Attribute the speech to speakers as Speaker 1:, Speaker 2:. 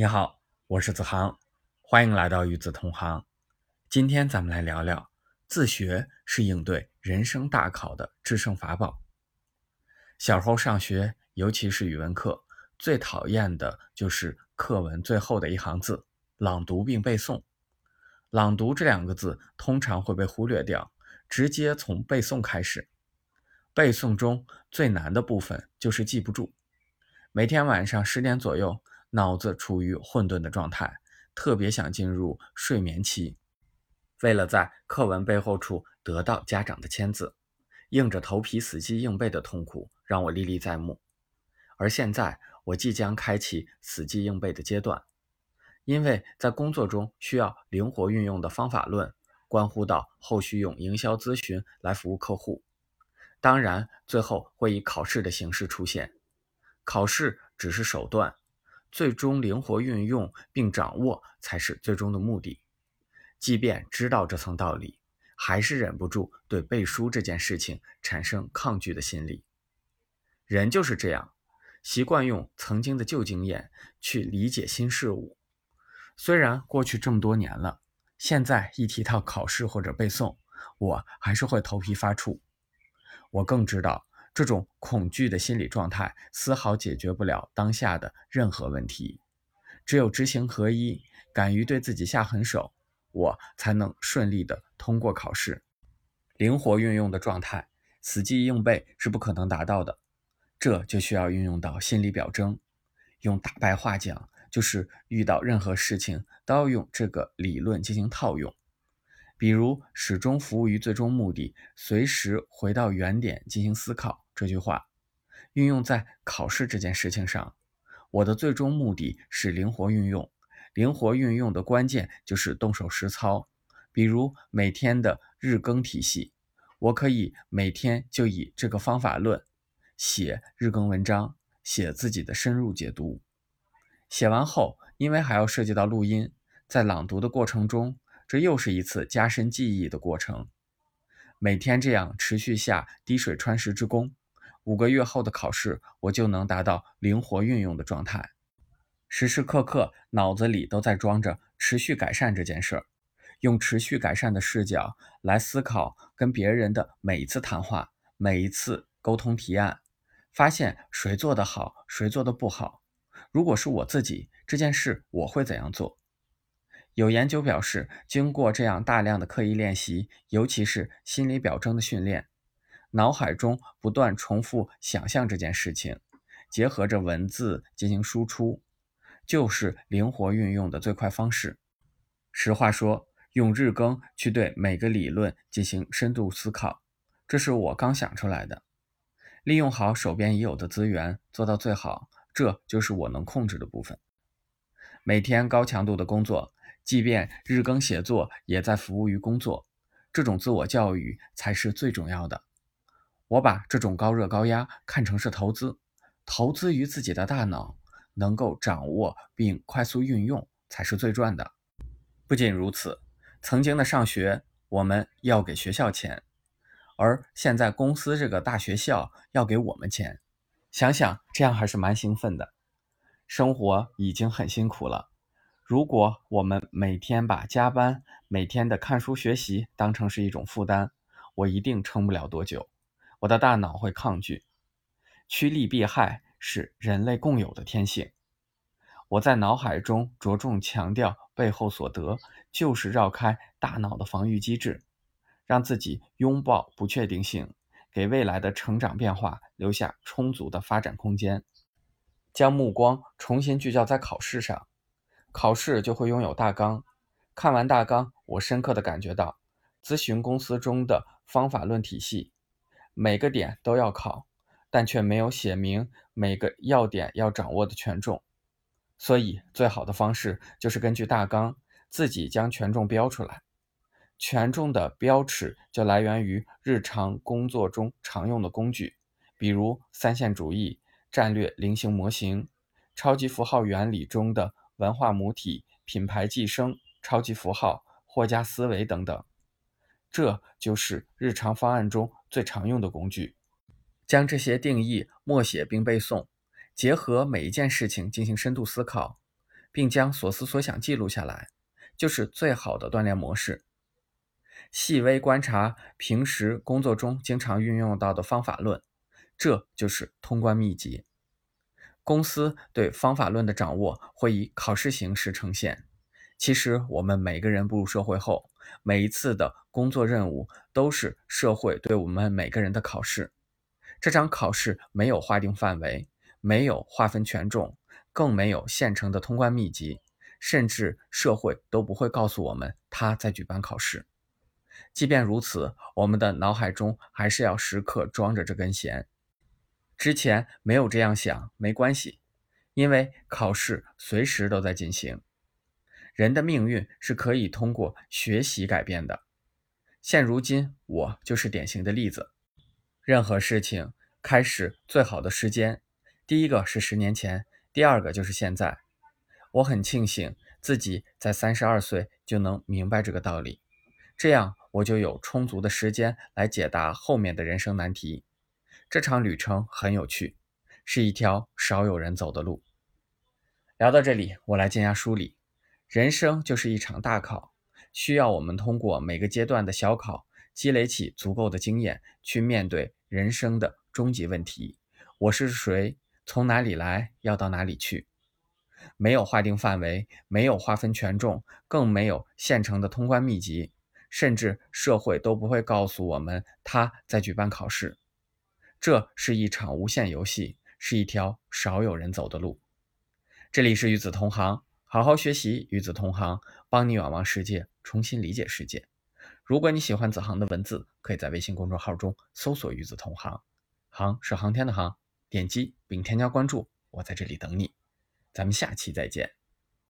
Speaker 1: 你好，我是子航，欢迎来到与子同行。今天咱们来聊聊自学是应对人生大考的制胜法宝。小时候上学，尤其是语文课，最讨厌的就是课文最后的一行字——朗读并背诵。朗读这两个字通常会被忽略掉，直接从背诵开始。背诵中最难的部分就是记不住。每天晚上十点左右。脑子处于混沌的状态，特别想进入睡眠期。为了在课文背后处得到家长的签字，硬着头皮死记硬背的痛苦让我历历在目。而现在，我即将开启死记硬背的阶段，因为在工作中需要灵活运用的方法论，关乎到后续用营销咨询来服务客户。当然，最后会以考试的形式出现。考试只是手段。最终灵活运用并掌握才是最终的目的。即便知道这层道理，还是忍不住对背书这件事情产生抗拒的心理。人就是这样，习惯用曾经的旧经验去理解新事物。虽然过去这么多年了，现在一提到考试或者背诵，我还是会头皮发怵。我更知道。这种恐惧的心理状态丝毫解决不了当下的任何问题。只有知行合一，敢于对自己下狠手，我才能顺利的通过考试。灵活运用的状态，死记硬背是不可能达到的。这就需要运用到心理表征。用大白话讲，就是遇到任何事情都要用这个理论进行套用。比如始终服务于最终目的，随时回到原点进行思考。这句话运用在考试这件事情上，我的最终目的是灵活运用。灵活运用的关键就是动手实操。比如每天的日更体系，我可以每天就以这个方法论写日更文章，写自己的深入解读。写完后，因为还要涉及到录音，在朗读的过程中。这又是一次加深记忆的过程。每天这样持续下滴水穿石之功，五个月后的考试，我就能达到灵活运用的状态，时时刻刻脑子里都在装着持续改善这件事儿，用持续改善的视角来思考跟别人的每一次谈话、每一次沟通提案，发现谁做得好，谁做得不好。如果是我自己，这件事我会怎样做？有研究表示，经过这样大量的刻意练习，尤其是心理表征的训练，脑海中不断重复想象这件事情，结合着文字进行输出，就是灵活运用的最快方式。实话说，用日更去对每个理论进行深度思考，这是我刚想出来的。利用好手边已有的资源，做到最好，这就是我能控制的部分。每天高强度的工作。即便日更写作，也在服务于工作。这种自我教育才是最重要的。我把这种高热高压看成是投资，投资于自己的大脑，能够掌握并快速运用才是最赚的。不仅如此，曾经的上学我们要给学校钱，而现在公司这个大学校要给我们钱。想想这样还是蛮兴奋的。生活已经很辛苦了。如果我们每天把加班、每天的看书学习当成是一种负担，我一定撑不了多久。我的大脑会抗拒，趋利避害是人类共有的天性。我在脑海中着重强调背后所得，就是绕开大脑的防御机制，让自己拥抱不确定性，给未来的成长变化留下充足的发展空间，将目光重新聚焦在考试上。考试就会拥有大纲，看完大纲，我深刻的感觉到，咨询公司中的方法论体系，每个点都要考，但却没有写明每个要点要掌握的权重。所以，最好的方式就是根据大纲，自己将权重标出来。权重的标尺就来源于日常工作中常用的工具，比如三线主义、战略菱形模型、超级符号原理中的。文化母体、品牌寄生、超级符号、货架思维等等，这就是日常方案中最常用的工具。将这些定义默写并背诵，结合每一件事情进行深度思考，并将所思所想记录下来，就是最好的锻炼模式。细微观察平时工作中经常运用到的方法论，这就是通关秘籍。公司对方法论的掌握会以考试形式呈现。其实，我们每个人步入社会后，每一次的工作任务都是社会对我们每个人的考试。这场考试没有划定范围，没有划分权重，更没有现成的通关秘籍，甚至社会都不会告诉我们他在举办考试。即便如此，我们的脑海中还是要时刻装着这根弦。之前没有这样想没关系，因为考试随时都在进行。人的命运是可以通过学习改变的。现如今，我就是典型的例子。任何事情开始最好的时间，第一个是十年前，第二个就是现在。我很庆幸自己在三十二岁就能明白这个道理，这样我就有充足的时间来解答后面的人生难题。这场旅程很有趣，是一条少有人走的路。聊到这里，我来进下梳理：人生就是一场大考，需要我们通过每个阶段的小考，积累起足够的经验，去面对人生的终极问题：我是谁？从哪里来？要到哪里去？没有划定范围，没有划分权重，更没有现成的通关秘籍，甚至社会都不会告诉我们他在举办考试。这是一场无限游戏，是一条少有人走的路。这里是与子同行，好好学习，与子同行，帮你远望世界，重新理解世界。如果你喜欢子航的文字，可以在微信公众号中搜索“与子同行”，航是航天的航，点击并添加关注，我在这里等你。咱们下期再见。